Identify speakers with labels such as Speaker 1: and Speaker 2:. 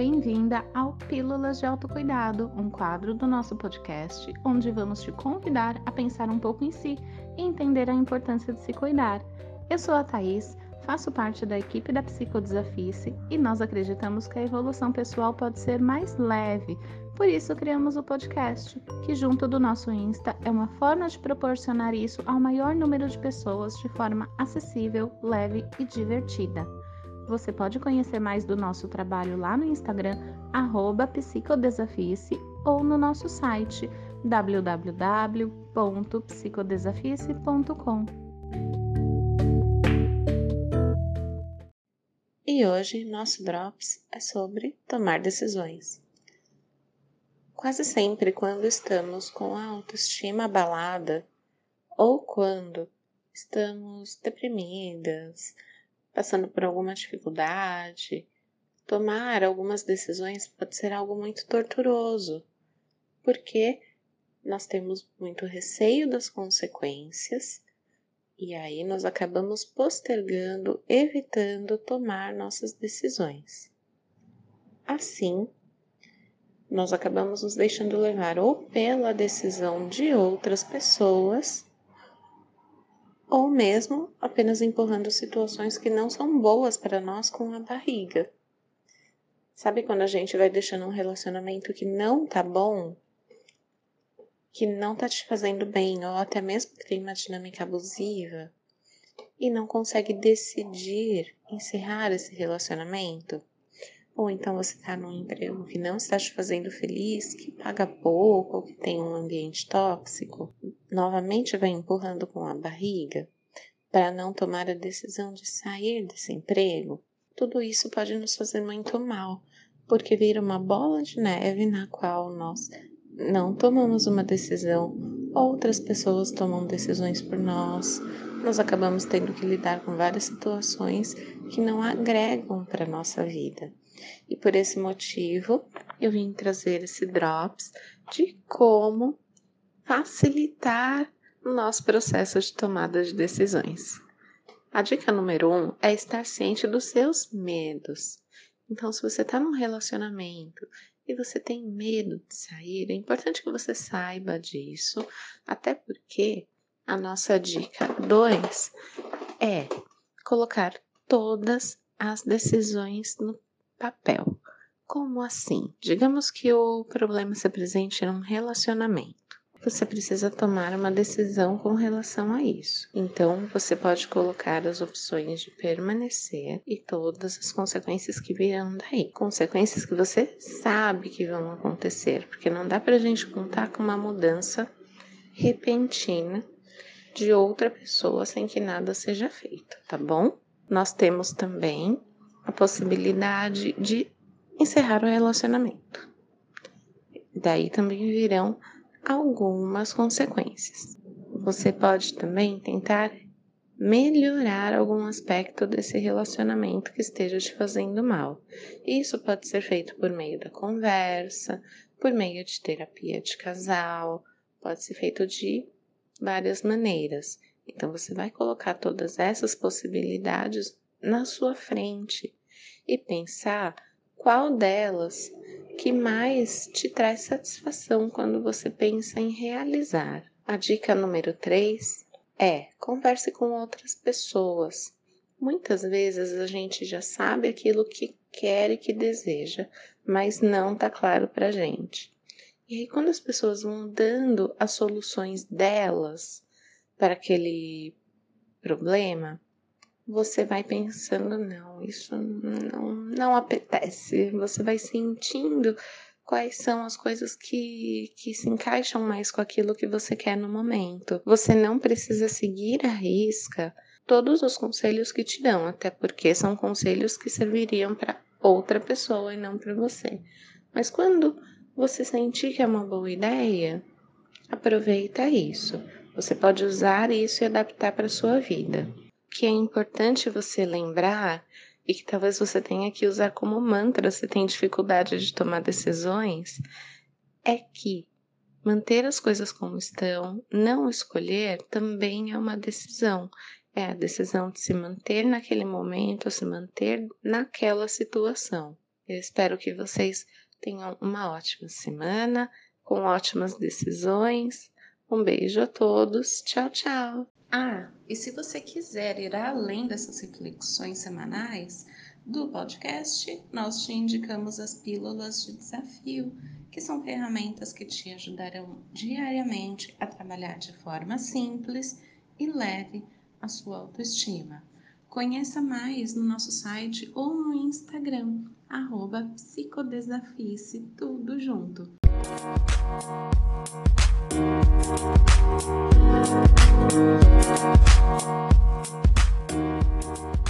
Speaker 1: bem-vinda ao Pílulas de Autocuidado, um quadro do nosso podcast onde vamos te convidar a pensar um pouco em si e entender a importância de se cuidar. Eu sou a Thaís, faço parte da equipe da Psicodesafice e nós acreditamos que a evolução pessoal pode ser mais leve, por isso criamos o podcast, que junto do nosso Insta é uma forma de proporcionar isso ao maior número de pessoas de forma acessível, leve e divertida. Você pode conhecer mais do nosso trabalho lá no Instagram, psicodesafice, ou no nosso site www.psicodesafice.com.
Speaker 2: E hoje nosso Drops é sobre tomar decisões. Quase sempre, quando estamos com a autoestima abalada ou quando estamos deprimidas, passando por alguma dificuldade, tomar algumas decisões pode ser algo muito torturoso, porque nós temos muito receio das consequências e aí nós acabamos postergando, evitando tomar nossas decisões. Assim, nós acabamos nos deixando levar ou pela decisão de outras pessoas ou mesmo apenas empurrando situações que não são boas para nós com a barriga. Sabe quando a gente vai deixando um relacionamento que não tá bom, que não tá te fazendo bem, ou até mesmo tem uma dinâmica abusiva, e não consegue decidir encerrar esse relacionamento? Ou então você está num emprego que não está te fazendo feliz, que paga pouco, ou que tem um ambiente tóxico, novamente vai empurrando com a barriga para não tomar a decisão de sair desse emprego. Tudo isso pode nos fazer muito mal, porque vira uma bola de neve na qual nós não tomamos uma decisão, outras pessoas tomam decisões por nós, nós acabamos tendo que lidar com várias situações que não agregam para nossa vida. E por esse motivo, eu vim trazer esse drops de como facilitar o nosso processo de tomada de decisões. A dica número um é estar ciente dos seus medos. Então, se você está num relacionamento e você tem medo de sair, é importante que você saiba disso, até porque a nossa dica 2 é colocar todas as decisões no papel. Como assim? Digamos que o problema se apresente num relacionamento. Você precisa tomar uma decisão com relação a isso. Então, você pode colocar as opções de permanecer e todas as consequências que virão daí. Consequências que você sabe que vão acontecer, porque não dá pra gente contar com uma mudança repentina de outra pessoa sem que nada seja feito, tá bom? Nós temos também a possibilidade de encerrar o relacionamento. Daí também virão algumas consequências. Você pode também tentar melhorar algum aspecto desse relacionamento que esteja te fazendo mal. Isso pode ser feito por meio da conversa, por meio de terapia de casal, pode ser feito de várias maneiras. Então você vai colocar todas essas possibilidades na sua frente e pensar qual delas que mais te traz satisfação quando você pensa em realizar. A dica número 3 é converse com outras pessoas. Muitas vezes a gente já sabe aquilo que quer e que deseja, mas não tá claro pra gente. E aí, quando as pessoas vão dando as soluções delas para aquele problema, você vai pensando, não, isso não, não apetece. Você vai sentindo quais são as coisas que, que se encaixam mais com aquilo que você quer no momento. Você não precisa seguir a risca todos os conselhos que te dão, até porque são conselhos que serviriam para outra pessoa e não para você. Mas quando você sentir que é uma boa ideia, aproveita isso. Você pode usar isso e adaptar para sua vida que é importante você lembrar e que talvez você tenha que usar como mantra se tem dificuldade de tomar decisões, é que manter as coisas como estão, não escolher, também é uma decisão. É a decisão de se manter naquele momento, se manter naquela situação. Eu espero que vocês tenham uma ótima semana, com ótimas decisões. Um beijo a todos. Tchau, tchau.
Speaker 1: Ah, e se você quiser ir além dessas reflexões semanais do podcast, nós te indicamos as pílulas de desafio, que são ferramentas que te ajudarão diariamente a trabalhar de forma simples e leve a sua autoestima. Conheça mais no nosso site ou no Instagram, arroba psicodesafice, tudo junto. Música